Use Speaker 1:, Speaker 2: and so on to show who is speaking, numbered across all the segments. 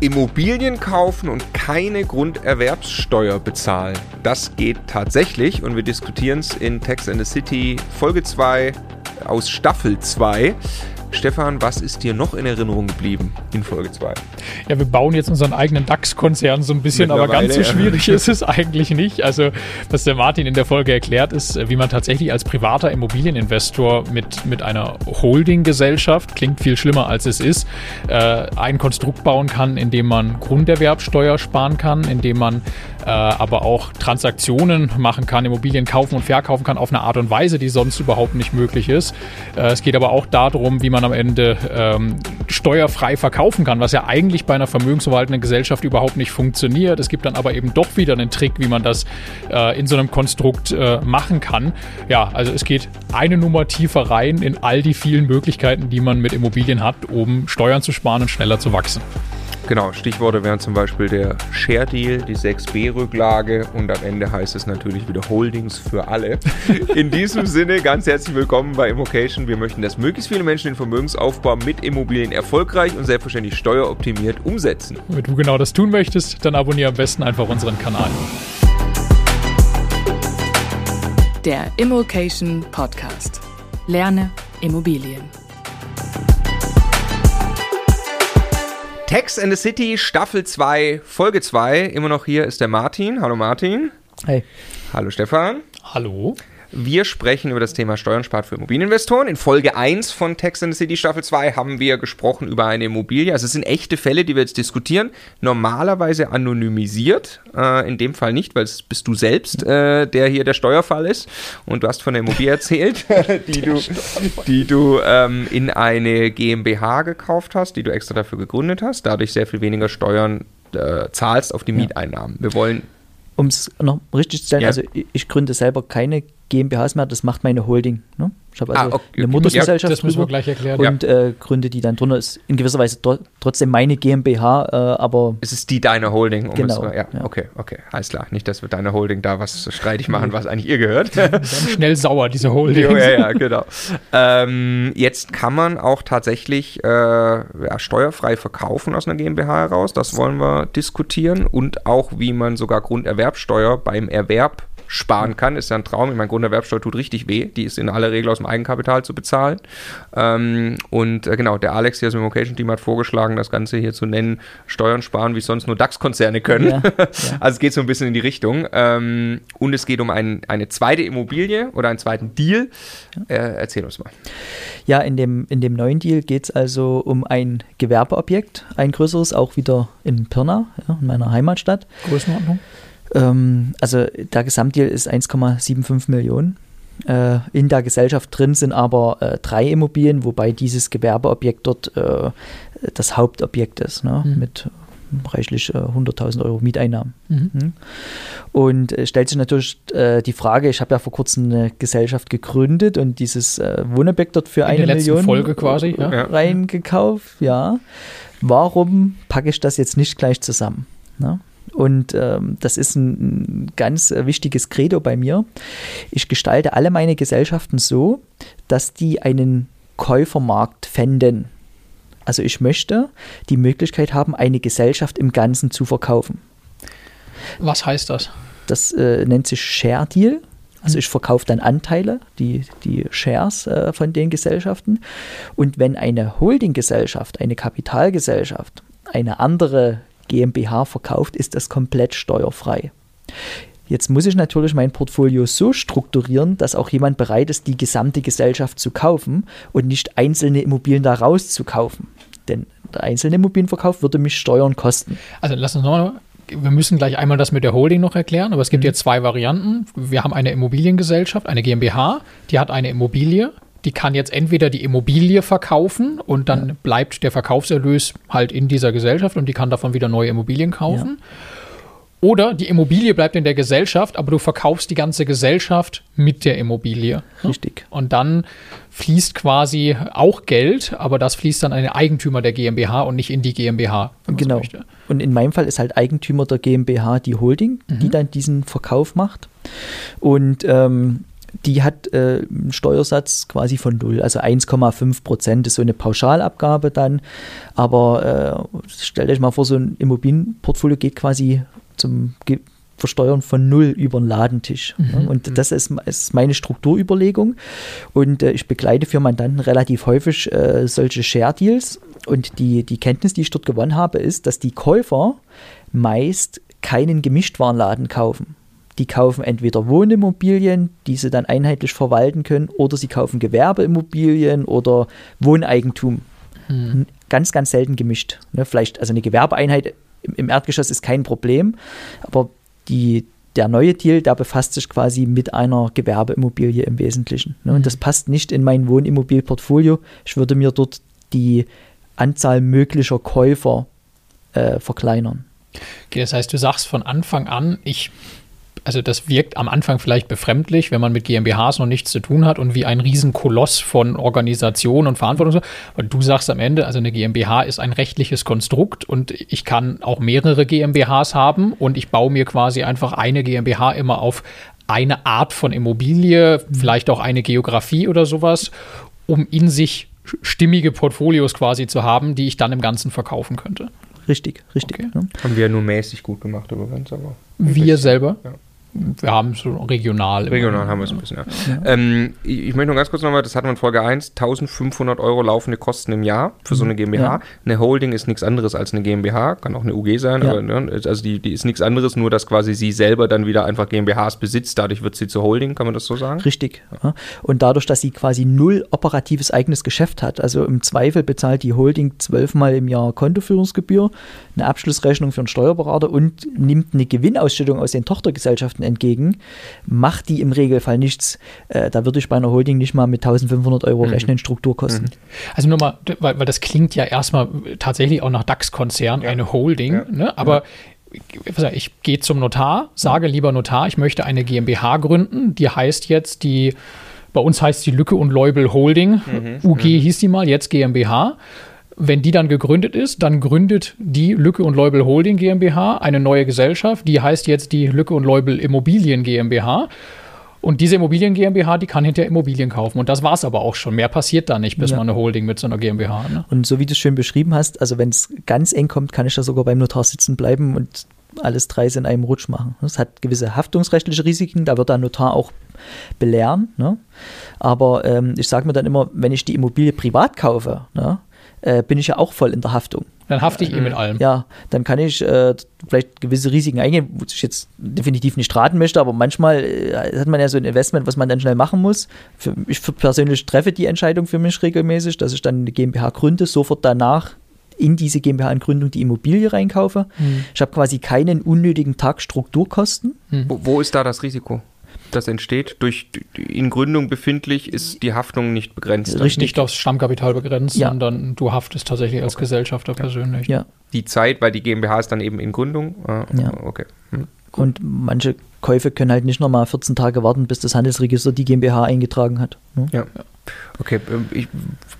Speaker 1: Immobilien kaufen und keine Grunderwerbssteuer bezahlen. Das geht tatsächlich und wir diskutieren es in Text and the City Folge 2 aus Staffel 2. Stefan, was ist dir noch in Erinnerung geblieben in Folge 2?
Speaker 2: Ja, wir bauen jetzt unseren eigenen DAX-Konzern so ein bisschen, aber ganz so schwierig ist es eigentlich nicht. Also, was der Martin in der Folge erklärt, ist, wie man tatsächlich als privater Immobilieninvestor mit, mit einer Holding-Gesellschaft, klingt viel schlimmer als es ist, äh, ein Konstrukt bauen kann, in dem man Grunderwerbsteuer sparen kann, in dem man aber auch Transaktionen machen kann, Immobilien kaufen und verkaufen kann auf eine Art und Weise, die sonst überhaupt nicht möglich ist. Äh, es geht aber auch darum, wie man am Ende ähm, steuerfrei verkaufen kann, was ja eigentlich bei einer vermögensverwaltenden Gesellschaft überhaupt nicht funktioniert. Es gibt dann aber eben doch wieder einen Trick, wie man das äh, in so einem Konstrukt äh, machen kann. Ja, also es geht eine Nummer tiefer rein in all die vielen Möglichkeiten, die man mit Immobilien hat, um Steuern zu sparen und schneller zu wachsen.
Speaker 1: Genau, Stichworte wären zum Beispiel der Share Deal, die 6b-Rücklage und am Ende heißt es natürlich wieder Holdings für alle. In diesem Sinne ganz herzlich willkommen bei Immocation. Wir möchten, dass möglichst viele Menschen den Vermögensaufbau mit Immobilien erfolgreich und selbstverständlich steueroptimiert umsetzen.
Speaker 2: Wenn du genau das tun möchtest, dann abonniere am besten einfach unseren Kanal.
Speaker 3: Der Immocation Podcast. Lerne Immobilien.
Speaker 1: Text and the City Staffel 2, Folge 2. Immer noch hier ist der Martin. Hallo Martin.
Speaker 2: Hey.
Speaker 1: Hallo Stefan.
Speaker 2: Hallo.
Speaker 1: Wir sprechen über das Thema Steuern spart für Immobilieninvestoren. In Folge 1 von Text in the City Staffel 2 haben wir gesprochen über eine Immobilie. Also es sind echte Fälle, die wir jetzt diskutieren. Normalerweise anonymisiert. Äh, in dem Fall nicht, weil es bist du selbst, äh, der hier der Steuerfall ist. Und du hast von der Immobilie erzählt, die du, die du ähm, in eine GmbH gekauft hast, die du extra dafür gegründet hast. Dadurch sehr viel weniger Steuern äh, zahlst auf die. Mieteinnahmen. Wir wollen
Speaker 4: um es noch richtig zu stellen, ja. also ich, ich gründe selber keine GmbHs mehr, das macht meine Holding. Ne? Ich habe also ah, okay. eine Muttergesellschaft ja,
Speaker 2: das müssen wir gleich erklären.
Speaker 4: und ja. äh, gründe die dann drunter. Ist in gewisser Weise trotzdem meine GmbH, äh, aber.
Speaker 1: Es ist die deine Holding.
Speaker 4: Um genau.
Speaker 1: Es, ja, ja, okay, okay, alles klar. Nicht, dass wir deine Holding da was streitig machen, was eigentlich ihr gehört.
Speaker 2: Dann schnell sauer, diese Holding.
Speaker 1: ja, ja, genau. Ähm, jetzt kann man auch tatsächlich äh, ja, steuerfrei verkaufen aus einer GmbH heraus. Das wollen wir diskutieren. Und auch, wie man sogar Grunderwerbsteuer beim Erwerb sparen kann, ist ja ein Traum. Ich meine, Grunderwerbsteuer tut richtig weh. Die ist in aller Regel aus dem Eigenkapital zu bezahlen. Ähm, und äh, genau, der Alex hier aus dem Vocation Team hat vorgeschlagen, das Ganze hier zu nennen, Steuern sparen, wie sonst nur DAX-Konzerne können. Ja, ja. Also es geht so ein bisschen in die Richtung. Ähm, und es geht um ein, eine zweite Immobilie oder einen zweiten Deal. Äh, erzähl uns mal.
Speaker 4: Ja, in dem, in dem neuen Deal geht es also um ein Gewerbeobjekt, ein größeres, auch wieder in Pirna, ja, in meiner Heimatstadt.
Speaker 2: Größenordnung?
Speaker 4: Ähm, also der Gesamtdeal ist 1,75 Millionen. Äh, in der Gesellschaft drin sind aber äh, drei Immobilien, wobei dieses Gewerbeobjekt dort äh, das Hauptobjekt ist, ne? Mhm. mit reichlich 100.000 äh, Euro Mieteinnahmen. Mhm. Mhm. Und äh, stellt sich natürlich äh, die Frage, ich habe ja vor kurzem eine Gesellschaft gegründet und dieses Wohnobjekt dort für In eine Million
Speaker 2: Folge quasi,
Speaker 4: ja. reingekauft. Ja. Warum packe ich das jetzt nicht gleich zusammen? Ne? Und ähm, das ist ein, ganz äh, wichtiges Credo bei mir. Ich gestalte alle meine Gesellschaften so, dass die einen Käufermarkt fänden. Also ich möchte die Möglichkeit haben, eine Gesellschaft im Ganzen zu verkaufen.
Speaker 2: Was heißt das?
Speaker 4: Das äh, nennt sich Share Deal. Also mhm. ich verkaufe dann Anteile, die, die Shares äh, von den Gesellschaften. Und wenn eine Holdinggesellschaft, eine Kapitalgesellschaft, eine andere GmbH verkauft, ist das komplett steuerfrei. Jetzt muss ich natürlich mein Portfolio so strukturieren, dass auch jemand bereit ist, die gesamte Gesellschaft zu kaufen und nicht einzelne Immobilien daraus zu kaufen. Denn der einzelne Immobilienverkauf würde mich Steuern kosten.
Speaker 2: Also lass uns nochmal wir müssen gleich einmal das mit der Holding noch erklären, aber es gibt mhm. jetzt zwei Varianten. Wir haben eine Immobiliengesellschaft, eine GmbH, die hat eine Immobilie, die kann jetzt entweder die Immobilie verkaufen und dann ja. bleibt der Verkaufserlös halt in dieser Gesellschaft und die kann davon wieder neue Immobilien kaufen. Ja. Oder die Immobilie bleibt in der Gesellschaft, aber du verkaufst die ganze Gesellschaft mit der Immobilie.
Speaker 4: Richtig.
Speaker 2: Und dann fließt quasi auch Geld, aber das fließt dann an den Eigentümer der GmbH und nicht in die GmbH.
Speaker 4: Genau. Und in meinem Fall ist halt Eigentümer der GmbH die Holding, mhm. die dann diesen Verkauf macht. Und ähm, die hat äh, einen Steuersatz quasi von null, also 1,5 Prozent ist so eine Pauschalabgabe dann. Aber äh, stellt euch mal vor, so ein Immobilienportfolio geht quasi zum Ge Versteuern von null über den Ladentisch. Mhm. Und das ist, ist, meine Strukturüberlegung. Und äh, ich begleite für Mandanten relativ häufig äh, solche Share-Deals. Und die, die Kenntnis, die ich dort gewonnen habe, ist, dass die Käufer meist keinen Gemischtwarenladen kaufen. Die kaufen entweder Wohnimmobilien, die sie dann einheitlich verwalten können, oder sie kaufen Gewerbeimmobilien oder Wohneigentum. Hm. Ganz, ganz selten gemischt. Ne, vielleicht, also eine Gewerbeeinheit im Erdgeschoss ist kein Problem, aber die, der neue Deal, der befasst sich quasi mit einer Gewerbeimmobilie im Wesentlichen. Ne, und das hm. passt nicht in mein Wohnimmobilienportfolio. Ich würde mir dort die Anzahl möglicher Käufer äh, verkleinern.
Speaker 2: Okay, das heißt, du sagst von Anfang an, ich also das wirkt am Anfang vielleicht befremdlich, wenn man mit GmbHs noch nichts zu tun hat und wie ein Riesenkoloss von Organisation und Verantwortung. Aber du sagst am Ende, also eine GmbH ist ein rechtliches Konstrukt und ich kann auch mehrere GmbHs haben und ich baue mir quasi einfach eine GmbH immer auf eine Art von Immobilie, vielleicht auch eine Geografie oder sowas, um in sich stimmige Portfolios quasi zu haben, die ich dann im Ganzen verkaufen könnte.
Speaker 4: Richtig, richtig. Okay.
Speaker 1: Ja. Haben wir nur mäßig gut gemacht übrigens, aber.
Speaker 2: Wir selber? Ja wir haben es so regional.
Speaker 1: Regional haben wir es ein bisschen, ja. ja. Ähm, ich, ich, möchte noch ganz kurz nochmal, das hatten wir in Folge 1, 1500 Euro laufende Kosten im Jahr für so eine mhm. GmbH. Ja. Eine Holding ist nichts anderes als eine GmbH, kann auch eine UG sein, aber ne, also die, die ist nichts anderes, nur dass quasi sie selber dann wieder einfach GmbHs besitzt, dadurch wird sie zur Holding, kann man das so sagen?
Speaker 4: Richtig. Und dadurch, dass sie quasi null operatives eigenes Geschäft hat, also im Zweifel bezahlt die Holding zwölfmal im Jahr Kontoführungsgebühr, eine Abschlussrechnung für einen Steuerberater und nimmt eine Gewinnausschüttung aus den Tochtergesellschaften entgegen, macht die im Regelfall nichts. Äh, da würde ich bei einer Holding nicht mal mit 1500 Euro mhm. rechnen, Strukturkosten. Mhm.
Speaker 2: Also nur mal, weil, weil das klingt ja erstmal tatsächlich auch nach DAX-Konzern, ja. eine Holding, ja. ne? aber ja. ich gehe zum Notar, sage lieber Notar, ich möchte eine GmbH gründen, die heißt jetzt die bei uns heißt die Lücke und Leubel Holding. Mhm. UG mhm. hieß die mal, jetzt GmbH. Wenn die dann gegründet ist, dann gründet die Lücke und Leubel Holding GmbH eine neue Gesellschaft. Die heißt jetzt die Lücke und Leubel Immobilien GmbH. Und diese Immobilien GmbH, die kann hinterher Immobilien kaufen. Und das war es aber auch schon. Mehr passiert da nicht, bis ja. man eine Holding mit so einer GmbH hat. Ne?
Speaker 4: Und so wie du es schön beschrieben hast, also wenn es ganz eng kommt, kann ich da sogar beim Notar sitzen bleiben und alles drei in einem Rutsch machen. Das hat gewisse haftungsrechtliche Risiken, da wird der Notar auch belehren. Ne? Aber ähm, ich sage mir dann immer, wenn ich die Immobilie privat kaufe, ne, äh, bin ich ja auch voll in der Haftung.
Speaker 2: Dann hafte ich eh mit allem.
Speaker 4: Ja, dann kann ich äh, vielleicht gewisse Risiken eingehen, wo ich jetzt definitiv nicht raten möchte, aber manchmal äh, hat man ja so ein Investment, was man dann schnell machen muss. Für, ich persönlich treffe die Entscheidung für mich regelmäßig, dass ich dann eine GmbH gründe, sofort danach in diese GmbH-Gründung die Immobilie reinkaufe. Hm. Ich habe quasi keinen unnötigen Tag Strukturkosten.
Speaker 1: Hm. Wo, wo ist da das Risiko? Das entsteht. Durch in Gründung befindlich ist die Haftung nicht begrenzt.
Speaker 2: Richtig. Nicht aufs Stammkapital begrenzt, ja. sondern du haftest tatsächlich als okay. Gesellschafter ja. persönlich.
Speaker 1: Ja. Die Zeit, weil die GmbH ist dann eben in Gründung.
Speaker 4: Ah, ja. Okay. Hm. Und manche Käufe können halt nicht nochmal 14 Tage warten, bis das Handelsregister die GmbH eingetragen hat.
Speaker 1: Ne? Ja. Okay, ähm, ich,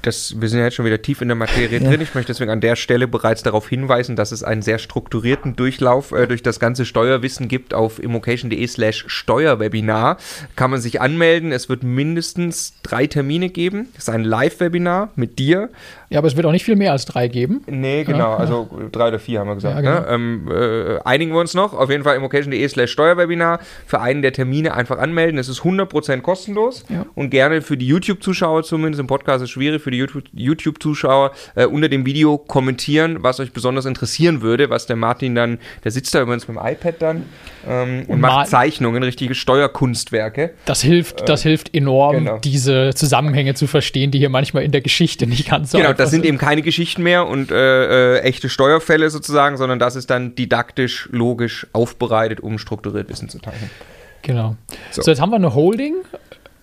Speaker 1: das, wir sind ja jetzt schon wieder tief in der Materie ja. drin. Ich möchte deswegen an der Stelle bereits darauf hinweisen, dass es einen sehr strukturierten Durchlauf äh, durch das ganze Steuerwissen gibt auf immocation.de slash Steuerwebinar. Kann man sich anmelden. Es wird mindestens drei Termine geben. Es ist ein Live-Webinar mit dir.
Speaker 2: Ja, aber es wird auch nicht viel mehr als drei geben.
Speaker 1: Nee, genau. Ja, also drei oder vier haben wir gesagt. Ja, genau. ne? ähm, äh, einigen wir uns noch. Auf jeden Fall immocation.de slash Steuerwebinar. Für einen der Termine einfach anmelden. Es ist 100% kostenlos und gerne für die YouTube-Zuschauer zumindest, im Podcast ist es schwierig, für die YouTube-Zuschauer äh, unter dem Video kommentieren, was euch besonders interessieren würde, was der Martin dann, der sitzt da übrigens mit dem iPad dann ähm, und, und macht Zeichnungen, richtige Steuerkunstwerke.
Speaker 2: Das hilft, äh, das hilft enorm, genau. diese Zusammenhänge zu verstehen, die hier manchmal in der Geschichte nicht ganz
Speaker 1: so Genau, das sind eben keine Geschichten mehr und äh, äh, echte Steuerfälle sozusagen, sondern das ist dann didaktisch, logisch aufbereitet, um strukturiert Wissen zu teilen.
Speaker 2: Genau. So. so, jetzt haben wir eine Holding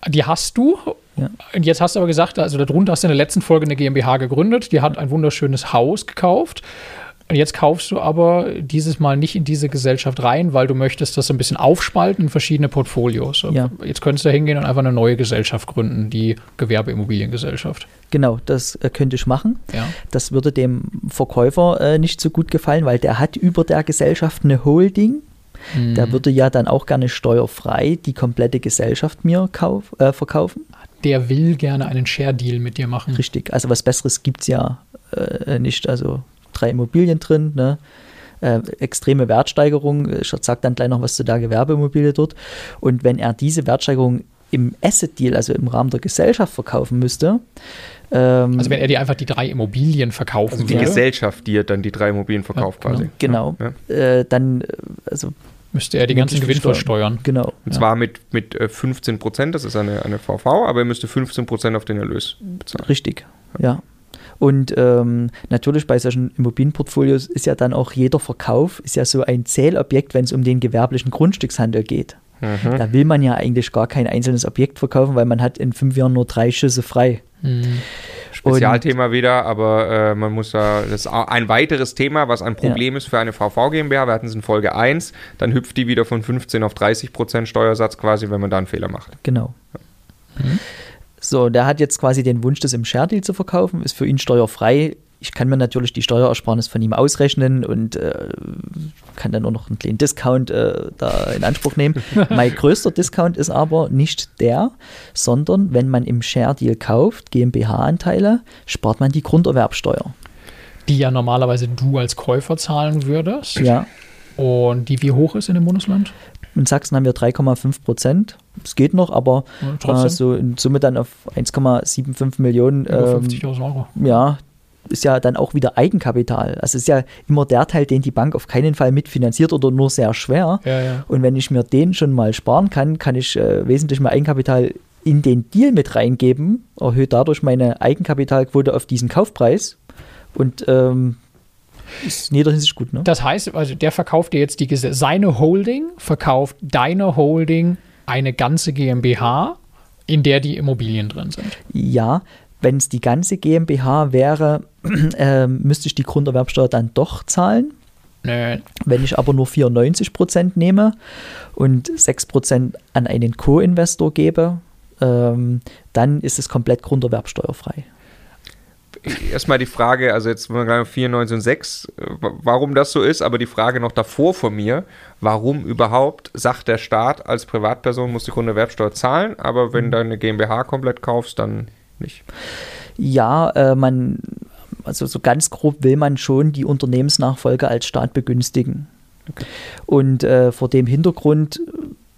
Speaker 2: die hast du. Ja. Und jetzt hast du aber gesagt, also darunter hast du in der letzten Folge eine GmbH gegründet, die hat ein wunderschönes Haus gekauft. Und jetzt kaufst du aber dieses Mal nicht in diese Gesellschaft rein, weil du möchtest das so ein bisschen aufspalten in verschiedene Portfolios. Ja. Jetzt könntest du hingehen und einfach eine neue Gesellschaft gründen, die Gewerbeimmobiliengesellschaft.
Speaker 4: Genau, das äh, könnte ich machen. Ja. Das würde dem Verkäufer äh, nicht so gut gefallen, weil der hat über der Gesellschaft eine Holding Mhm. Der würde ja dann auch gerne steuerfrei die komplette Gesellschaft mir kauf, äh, verkaufen.
Speaker 2: Der will gerne einen Share-Deal mit dir machen.
Speaker 4: Richtig, also was Besseres gibt es ja äh, nicht. Also drei Immobilien drin, ne? Äh, extreme Wertsteigerung. Ich sage dann gleich noch was zu der Gewerbeimmobilie dort. Und wenn er diese Wertsteigerung im Asset-Deal, also im Rahmen der Gesellschaft verkaufen müsste,
Speaker 2: ähm, also wenn er dir einfach die drei Immobilien verkaufen
Speaker 1: also die würde. Gesellschaft, die dann die drei Immobilien verkauft
Speaker 4: ja,
Speaker 1: quasi.
Speaker 4: Genau. Ja. Äh, dann, äh, also
Speaker 2: müsste er die ganzen Gewinn versteuern.
Speaker 4: Genau.
Speaker 1: Und ja. zwar mit, mit 15 äh, Prozent, das ist eine, eine VV, aber er müsste 15 Prozent auf den Erlös bezahlen.
Speaker 4: Richtig, ja. Und ähm, natürlich bei solchen Immobilienportfolios ist ja dann auch jeder Verkauf ist ja so ein Zählobjekt, wenn es um den gewerblichen Grundstückshandel geht. Mhm. Da will man ja eigentlich gar kein einzelnes Objekt verkaufen, weil man hat in fünf Jahren nur drei Schüsse frei.
Speaker 1: Mhm. Spezialthema wieder, aber äh, man muss da, das ist ein weiteres Thema, was ein Problem ja. ist für eine VV GmbH. Wir hatten es in Folge 1, dann hüpft die wieder von 15 auf 30 Prozent Steuersatz quasi, wenn man da einen Fehler macht.
Speaker 4: Genau. Mhm. So, der hat jetzt quasi den Wunsch, das im Share Deal zu verkaufen, ist für ihn steuerfrei. Ich kann mir natürlich die Steuerersparnis von ihm ausrechnen und äh, kann dann nur noch einen kleinen Discount äh, da in Anspruch nehmen. mein größter Discount ist aber nicht der, sondern wenn man im Share Deal kauft, GmbH-Anteile, spart man die Grunderwerbsteuer.
Speaker 2: Die ja normalerweise du als Käufer zahlen würdest.
Speaker 4: Ja.
Speaker 2: Und die wie hoch ist in dem Bundesland?
Speaker 4: In Sachsen haben wir 3,5 Prozent. Es geht noch, aber äh, so in Summe dann auf 1,75 Millionen.
Speaker 2: Ähm, 50.000 Euro.
Speaker 4: Ja, ist ja dann auch wieder Eigenkapital. Also ist ja immer der Teil, den die Bank auf keinen Fall mitfinanziert oder nur sehr schwer.
Speaker 2: Ja, ja.
Speaker 4: Und wenn ich mir den schon mal sparen kann, kann ich äh, wesentlich mehr Eigenkapital in den Deal mit reingeben, erhöht dadurch meine Eigenkapitalquote auf diesen Kaufpreis. Und ähm, ist in jeder Hinsicht gut, ne?
Speaker 2: Das heißt, also der verkauft dir jetzt die seine Holding, verkauft deine Holding eine ganze GmbH, in der die Immobilien drin sind.
Speaker 4: Ja, wenn es die ganze GmbH wäre, äh, müsste ich die Grunderwerbsteuer dann doch zahlen.
Speaker 2: Nö.
Speaker 4: Wenn ich aber nur 94 Prozent nehme und 6 Prozent an einen Co-Investor gebe, ähm, dann ist es komplett grunderwerbsteuerfrei
Speaker 1: erstmal die Frage, also jetzt 94 und 6, warum das so ist, aber die Frage noch davor von mir, warum überhaupt sagt der Staat als Privatperson muss die Grunderwerbsteuer zahlen, aber wenn du eine GmbH komplett kaufst, dann nicht?
Speaker 4: Ja, äh, man, also so ganz grob will man schon die Unternehmensnachfolge als Staat begünstigen. Okay. Und äh, vor dem Hintergrund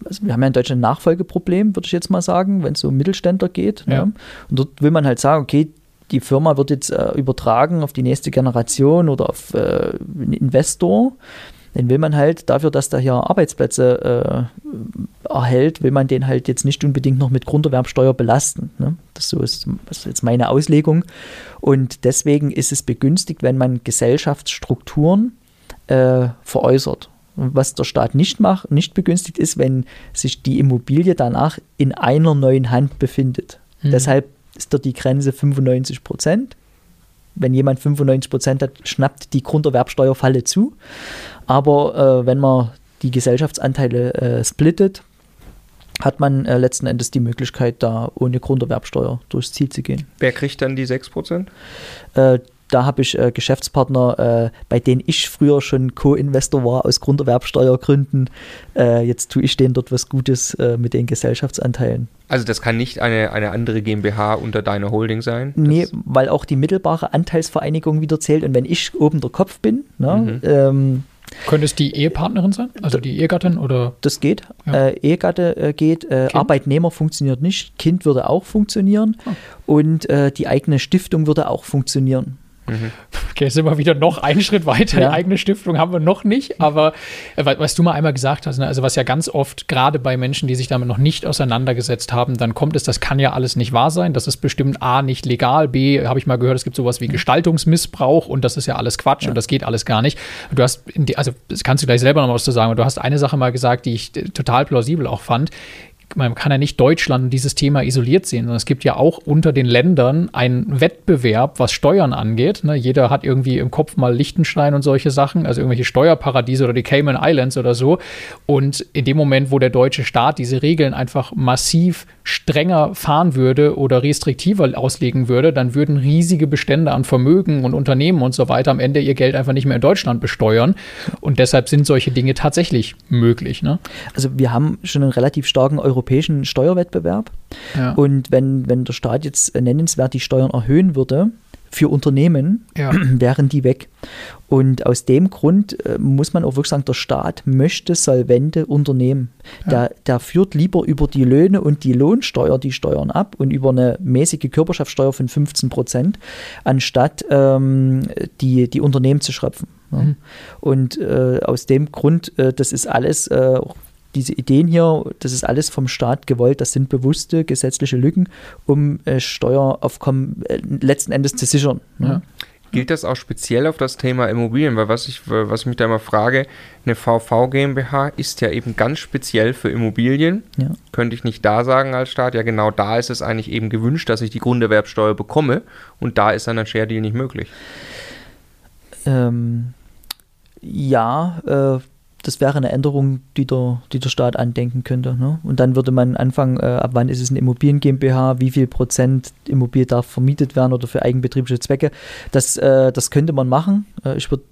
Speaker 4: also wir haben ja in Deutschland ein Nachfolgeproblem, würde ich jetzt mal sagen, wenn es um Mittelständler geht.
Speaker 2: Ja.
Speaker 4: Ne? Und dort will man halt sagen, okay, die Firma wird jetzt äh, übertragen auf die nächste Generation oder auf äh, einen Investor. Den will man halt dafür, dass der hier Arbeitsplätze äh, erhält, will man den halt jetzt nicht unbedingt noch mit Grunderwerbsteuer belasten. Ne? Das, so ist, das ist jetzt meine Auslegung. Und deswegen ist es begünstigt, wenn man Gesellschaftsstrukturen äh, veräußert. Was der Staat nicht macht, nicht begünstigt ist, wenn sich die Immobilie danach in einer neuen Hand befindet. Mhm. Deshalb ist dort die Grenze 95 Prozent. Wenn jemand 95 Prozent hat, schnappt die Grunderwerbsteuerfalle zu. Aber äh, wenn man die Gesellschaftsanteile äh, splittet, hat man äh, letzten Endes die Möglichkeit, da ohne Grunderwerbsteuer durchs Ziel zu gehen.
Speaker 1: Wer kriegt dann die 6 Prozent?
Speaker 4: Äh, da habe ich äh, Geschäftspartner, äh, bei denen ich früher schon Co-Investor war aus Grunderwerbsteuergründen. Äh, jetzt tue ich denen dort was Gutes äh, mit den Gesellschaftsanteilen.
Speaker 1: Also das kann nicht eine, eine andere GmbH unter deiner Holding sein?
Speaker 4: Nee, weil auch die mittelbare Anteilsvereinigung wieder zählt. Und wenn ich oben der Kopf bin, ne, mhm. ähm,
Speaker 2: könnte es die Ehepartnerin sein? Also die Ehegattin oder?
Speaker 4: Das geht. Ja. Äh, Ehegatte äh, geht. Äh, Arbeitnehmer funktioniert nicht. Kind würde auch funktionieren. Oh. Und äh, die eigene Stiftung würde auch funktionieren.
Speaker 2: Mhm. Okay, sind wir wieder noch einen Schritt weiter. Ja. Die eigene Stiftung haben wir noch nicht, aber äh, was du mal einmal gesagt hast, ne, also was ja ganz oft, gerade bei Menschen, die sich damit noch nicht auseinandergesetzt haben, dann kommt es, das kann ja alles nicht wahr sein. Das ist bestimmt A, nicht legal, B, habe ich mal gehört, es gibt sowas wie Gestaltungsmissbrauch und das ist ja alles Quatsch ja. und das geht alles gar nicht. Du hast, die, also das kannst du gleich selber noch was zu sagen, aber du hast eine Sache mal gesagt, die ich äh, total plausibel auch fand man kann ja nicht Deutschland dieses Thema isoliert sehen, sondern es gibt ja auch unter den Ländern einen Wettbewerb, was Steuern angeht. Ne? Jeder hat irgendwie im Kopf mal Liechtenstein und solche Sachen, also irgendwelche Steuerparadiese oder die Cayman Islands oder so. Und in dem Moment, wo der deutsche Staat diese Regeln einfach massiv strenger fahren würde oder restriktiver auslegen würde, dann würden riesige Bestände an Vermögen und Unternehmen und so weiter am Ende ihr Geld einfach nicht mehr in Deutschland besteuern. Und deshalb sind solche Dinge tatsächlich möglich. Ne?
Speaker 4: Also wir haben schon einen relativ starken europäischen Steuerwettbewerb. Ja. Und wenn, wenn der Staat jetzt nennenswert die Steuern erhöhen würde, für Unternehmen ja. wären die weg. Und aus dem Grund äh, muss man auch wirklich sagen, der Staat möchte solvente Unternehmen. Ja. Der, der führt lieber über die Löhne und die Lohnsteuer die Steuern ab und über eine mäßige Körperschaftssteuer von 15 Prozent, anstatt ähm, die, die Unternehmen zu schröpfen. Mhm. Und äh, aus dem Grund, äh, das ist alles äh, diese Ideen hier, das ist alles vom Staat gewollt, das sind bewusste gesetzliche Lücken, um äh, Steueraufkommen äh, letzten Endes zu sichern. Ne?
Speaker 1: Gilt das auch speziell auf das Thema Immobilien? Weil was ich, was ich mich da immer frage, eine VV GmbH ist ja eben ganz speziell für Immobilien. Ja. Könnte ich nicht da sagen als Staat, ja genau da ist es eigentlich eben gewünscht, dass ich die Grunderwerbsteuer bekomme und da ist dann ein Share Deal nicht möglich.
Speaker 4: Ähm, ja, äh, das wäre eine Änderung, die der, die der Staat andenken könnte. Ne? Und dann würde man anfangen, äh, ab wann ist es eine Immobilien GmbH, wie viel Prozent Immobilie darf vermietet werden oder für eigenbetriebliche Zwecke. Das, äh, das könnte man machen. Äh, ich würde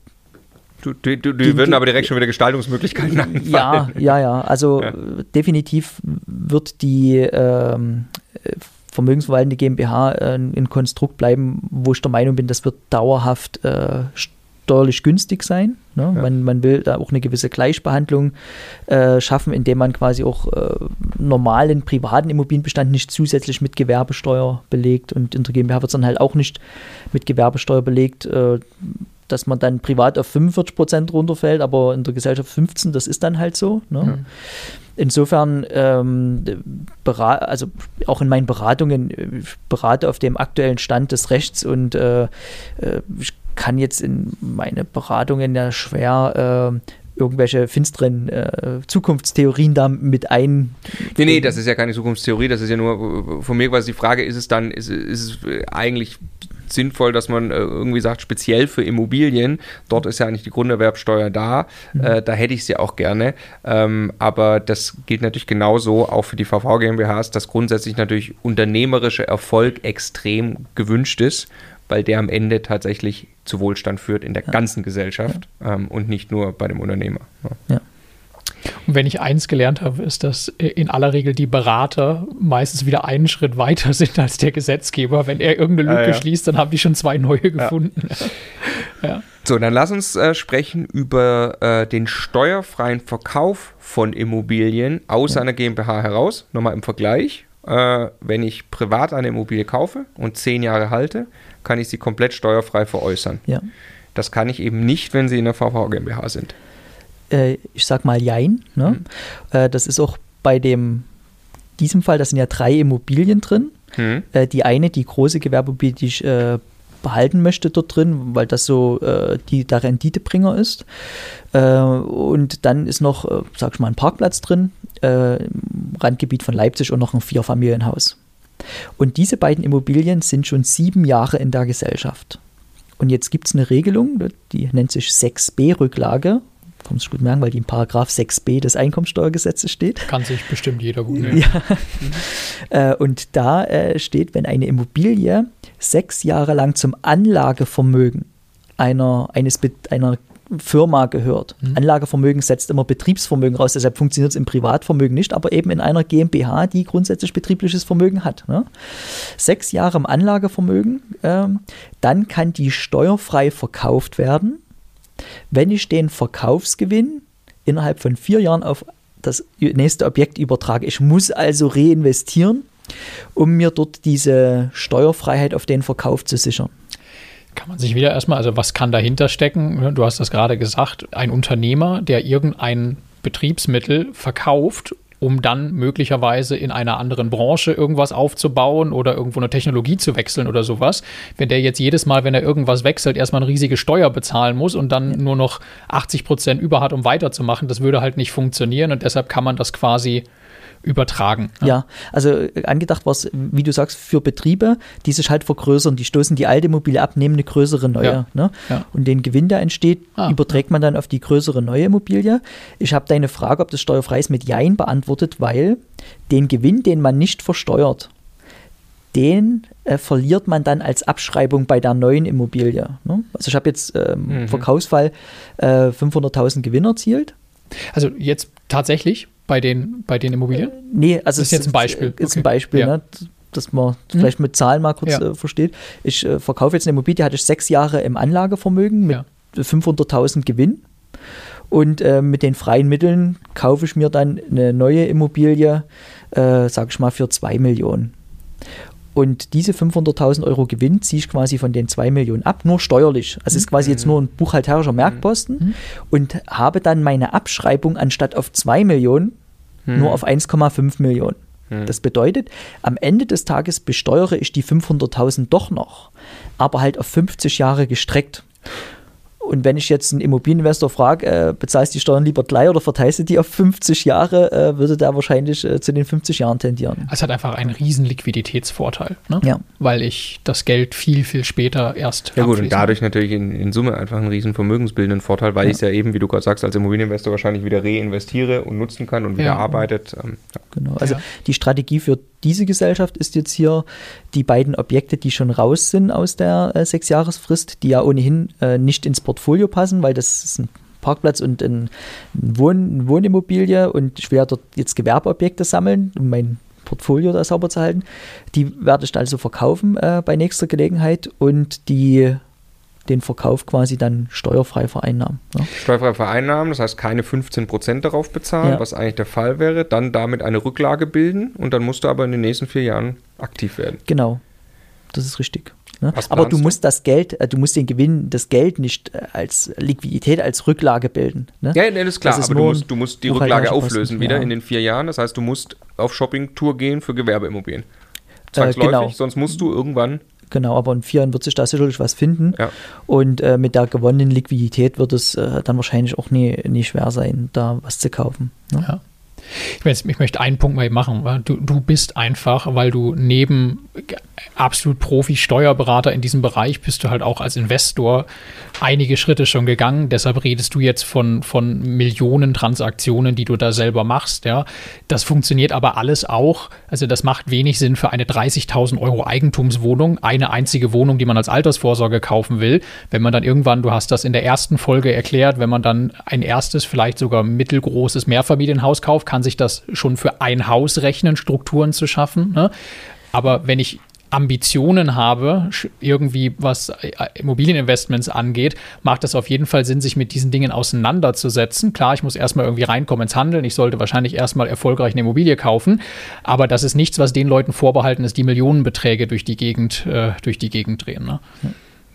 Speaker 1: Du, du, du, die, würden aber direkt schon wieder Gestaltungsmöglichkeiten
Speaker 4: anfallen. Ja, ja, ja. Also ja. definitiv wird die ähm, vermögensverwaltende GmbH äh, ein Konstrukt bleiben, wo ich der Meinung bin, das wird dauerhaft äh, steuerlich günstig sein. Ne? Ja. Man, man, will da auch eine gewisse Gleichbehandlung äh, schaffen, indem man quasi auch äh, normalen privaten Immobilienbestand nicht zusätzlich mit Gewerbesteuer belegt und in der GmbH wird es dann halt auch nicht mit Gewerbesteuer belegt. Äh, dass man dann privat auf 45 Prozent runterfällt, aber in der Gesellschaft 15, das ist dann halt so. Ne? Ja. Insofern, ähm, also auch in meinen Beratungen, ich berate auf dem aktuellen Stand des Rechts und äh, äh ich kann jetzt in meine Beratungen ja schwer äh, irgendwelche finsteren äh, Zukunftstheorien da mit ein.
Speaker 1: Nee, nee, das ist ja keine Zukunftstheorie, das ist ja nur von mir quasi die Frage, ist es dann, ist, ist es eigentlich sinnvoll, dass man äh, irgendwie sagt, speziell für Immobilien, dort ist ja eigentlich die Grunderwerbsteuer da, mhm. äh, da hätte ich sie auch gerne, ähm, aber das gilt natürlich genauso auch für die VV GmbHs, dass grundsätzlich natürlich unternehmerischer Erfolg extrem gewünscht ist weil der am Ende tatsächlich zu Wohlstand führt in der ja. ganzen Gesellschaft ja. ähm, und nicht nur bei dem Unternehmer.
Speaker 2: Ja. Und wenn ich eins gelernt habe, ist, dass in aller Regel die Berater meistens wieder einen Schritt weiter sind als der Gesetzgeber. Wenn er irgendeine Lücke ah, ja. schließt, dann haben die schon zwei neue gefunden.
Speaker 1: Ja. So, dann lass uns äh, sprechen über äh, den steuerfreien Verkauf von Immobilien aus ja. einer GmbH heraus. Nochmal im Vergleich. Äh, wenn ich privat eine Immobilie kaufe und zehn Jahre halte, kann ich sie komplett steuerfrei veräußern. Ja. Das kann ich eben nicht, wenn sie in der VV GmbH sind.
Speaker 4: Äh, ich sag mal Jein. Ne? Mhm. Äh, das ist auch bei dem diesem Fall, da sind ja drei Immobilien drin. Mhm. Äh, die eine, die große Gewerbeimmobilie, die ich äh, behalten möchte dort drin, weil das so äh, die, der Renditebringer ist. Äh, und dann ist noch, sag ich mal, ein Parkplatz drin, im Randgebiet von Leipzig und noch ein Vierfamilienhaus. Und diese beiden Immobilien sind schon sieben Jahre in der Gesellschaft. Und jetzt gibt es eine Regelung, die nennt sich 6b-Rücklage. Kann man sich gut merken, weil die im Paragraph 6b des Einkommensteuergesetzes steht.
Speaker 2: Kann sich bestimmt jeder gut
Speaker 4: merken. Ja. Äh, und da äh, steht, wenn eine Immobilie sechs Jahre lang zum Anlagevermögen einer, eines, einer Firma gehört. Mhm. Anlagevermögen setzt immer Betriebsvermögen raus, deshalb funktioniert es im Privatvermögen nicht, aber eben in einer GmbH, die grundsätzlich betriebliches Vermögen hat. Ne? Sechs Jahre im Anlagevermögen, äh, dann kann die steuerfrei verkauft werden, wenn ich den Verkaufsgewinn innerhalb von vier Jahren auf das nächste Objekt übertrage. Ich muss also reinvestieren, um mir dort diese Steuerfreiheit auf den Verkauf zu sichern
Speaker 2: kann man sich wieder erstmal, also was kann dahinter stecken? Du hast das gerade gesagt, ein Unternehmer, der irgendein Betriebsmittel verkauft, um dann möglicherweise in einer anderen Branche irgendwas aufzubauen oder irgendwo eine Technologie zu wechseln oder sowas. Wenn der jetzt jedes Mal, wenn er irgendwas wechselt, erstmal eine riesige Steuer bezahlen muss und dann nur noch 80 Prozent über hat, um weiterzumachen, das würde halt nicht funktionieren und deshalb kann man das quasi übertragen.
Speaker 4: Ja, ja also äh, angedacht war es, wie du sagst, für Betriebe, die sich halt vergrößern. Die stoßen die alte Immobilie ab, nehmen eine größere neue. Ja. Ne? Ja. Und den Gewinn, der entsteht, ah, überträgt man dann auf die größere neue Immobilie. Ich habe deine Frage, ob das steuerfrei ist, mit Jein beantwortet, weil den Gewinn, den man nicht versteuert, den äh, verliert man dann als Abschreibung bei der neuen Immobilie. Ne? Also ich habe jetzt ähm, mhm. Verkaufsfall äh, 500.000 Gewinn erzielt.
Speaker 2: Also jetzt tatsächlich bei den, bei den Immobilien? Äh,
Speaker 4: nee, also das ist jetzt ein Beispiel. Ist okay. ein Beispiel, ja. ne? dass man mhm. vielleicht mit Zahlen mal kurz ja. äh, versteht. Ich äh, verkaufe jetzt eine Immobilie, hatte ich sechs Jahre im Anlagevermögen mit ja. 500.000 Gewinn. Und äh, mit den freien Mitteln kaufe ich mir dann eine neue Immobilie, äh, sage ich mal, für 2 Millionen. Und diese 500.000 Euro Gewinn ziehe ich quasi von den 2 Millionen ab, nur steuerlich. Also mhm. ist quasi jetzt nur ein buchhalterischer Merkposten mhm. und habe dann meine Abschreibung anstatt auf 2 Millionen mhm. nur auf 1,5 Millionen. Mhm. Das bedeutet, am Ende des Tages besteuere ich die 500.000 doch noch, aber halt auf 50 Jahre gestreckt. Und wenn ich jetzt einen Immobilieninvestor frage, äh, bezahlst du die Steuern lieber gleich oder verteilst du die auf 50 Jahre, äh, würde der wahrscheinlich äh, zu den 50 Jahren tendieren.
Speaker 2: Es hat einfach einen riesen Liquiditätsvorteil, ne?
Speaker 4: ja.
Speaker 2: weil ich das Geld viel, viel später erst
Speaker 1: Ja gut, und dadurch natürlich in, in, Summe einfach einen riesen vermögensbildenden Vorteil, weil ja. ich es ja eben, wie du gerade sagst, als Immobilieninvestor wahrscheinlich wieder reinvestiere und nutzen kann und wieder ja. arbeitet.
Speaker 4: Ähm, genau, also die Strategie für diese Gesellschaft ist jetzt hier die beiden Objekte, die schon raus sind aus der äh, Sechsjahresfrist, die ja ohnehin äh, nicht ins Portfolio passen, weil das ist ein Parkplatz und ein, Wohn eine Wohnimmobilie und ich werde dort jetzt Gewerbeobjekte sammeln, um mein Portfolio da sauber zu halten. Die werde ich also verkaufen äh, bei nächster Gelegenheit und die den Verkauf quasi dann steuerfrei vereinnahmen.
Speaker 1: Ja. Steuerfrei vereinnahmen, das heißt keine 15% darauf bezahlen, ja. was eigentlich der Fall wäre, dann damit eine Rücklage bilden und dann musst du aber in den nächsten vier Jahren aktiv werden.
Speaker 4: Genau, das ist richtig. Ne? Aber du musst das Geld, äh, du musst den Gewinn, das Geld nicht äh, als Liquidität, als Rücklage bilden. Ne?
Speaker 1: Ja, nee, das ist klar, das ist aber du musst, du musst die Rücklage auflösen wieder ja. in den vier Jahren. Das heißt, du musst auf Shoppingtour gehen für Gewerbeimmobilien. Zwangsläufig, äh, genau. sonst musst du irgendwann
Speaker 4: Genau, aber in vier Jahren wird sich da sicherlich was finden.
Speaker 1: Ja.
Speaker 4: Und äh, mit der gewonnenen Liquidität wird es äh, dann wahrscheinlich auch nie, nie schwer sein, da was zu kaufen.
Speaker 2: Ne? Ja. Ich, weiß, ich möchte einen Punkt mal machen. Du, du bist einfach, weil du neben absolut Profi-Steuerberater in diesem Bereich bist du halt auch als Investor einige Schritte schon gegangen. Deshalb redest du jetzt von, von Millionen Transaktionen, die du da selber machst. Ja. Das funktioniert aber alles auch. Also das macht wenig Sinn für eine 30.000 Euro Eigentumswohnung, eine einzige Wohnung, die man als Altersvorsorge kaufen will. Wenn man dann irgendwann, du hast das in der ersten Folge erklärt, wenn man dann ein erstes, vielleicht sogar mittelgroßes Mehrfamilienhaus kauft, kann sich das schon für ein Haus rechnen, Strukturen zu schaffen. Ne? Aber wenn ich Ambitionen habe, irgendwie was äh, Immobilieninvestments angeht, macht es auf jeden Fall Sinn, sich mit diesen Dingen auseinanderzusetzen. Klar, ich muss erstmal irgendwie reinkommen ins Handeln. Ich sollte wahrscheinlich erstmal erfolgreich eine Immobilie kaufen. Aber das ist nichts, was den Leuten vorbehalten ist, die Millionenbeträge durch die Gegend, äh, durch die Gegend drehen. Ne?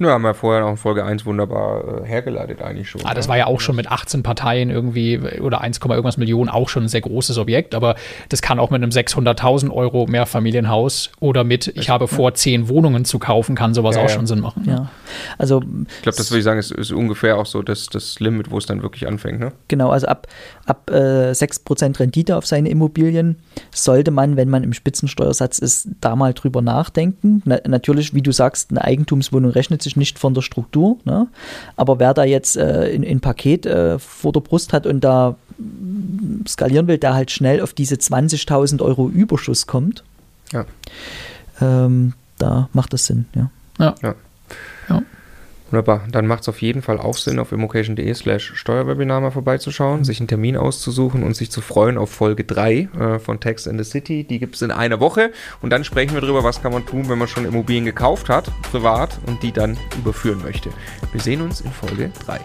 Speaker 1: Ja, haben wir vorher auch in Folge 1 wunderbar äh, hergeleitet eigentlich schon.
Speaker 2: Ah, das ne? war ja auch schon mit 18 Parteien irgendwie oder 1, irgendwas Millionen auch schon ein sehr großes Objekt, aber das kann auch mit einem 600.000 Euro Mehrfamilienhaus oder mit, ich habe vor, 10 Wohnungen zu kaufen, kann sowas ja, auch ja. schon Sinn machen.
Speaker 4: Ne? Ja, also
Speaker 1: ich glaube, das würde ich sagen, ist, ist, ungefähr auch so das, das Limit, wo es dann wirklich anfängt. Ne?
Speaker 4: Genau, also ab, ab äh, 6% Rendite auf seine Immobilien sollte man, wenn man im Spitzensteuersatz ist, da mal drüber nachdenken. Na, natürlich, wie du sagst, eine Eigentumswohnung rechnet sich nicht von der Struktur. Ne? Aber wer da jetzt äh, ein Paket äh, vor der Brust hat und da skalieren will, der halt schnell auf diese 20.000 Euro Überschuss kommt,
Speaker 1: ja.
Speaker 4: ähm, da macht das Sinn.
Speaker 2: Ja. ja.
Speaker 1: ja. Wunderbar. Dann macht es auf jeden Fall auch Sinn, auf immocation.de slash Steuerwebinar mal vorbeizuschauen, sich einen Termin auszusuchen und sich zu freuen auf Folge 3 äh, von Text in the City. Die gibt es in einer Woche. Und dann sprechen wir darüber, was kann man tun, wenn man schon Immobilien gekauft hat, privat, und die dann überführen möchte. Wir sehen uns in Folge 3.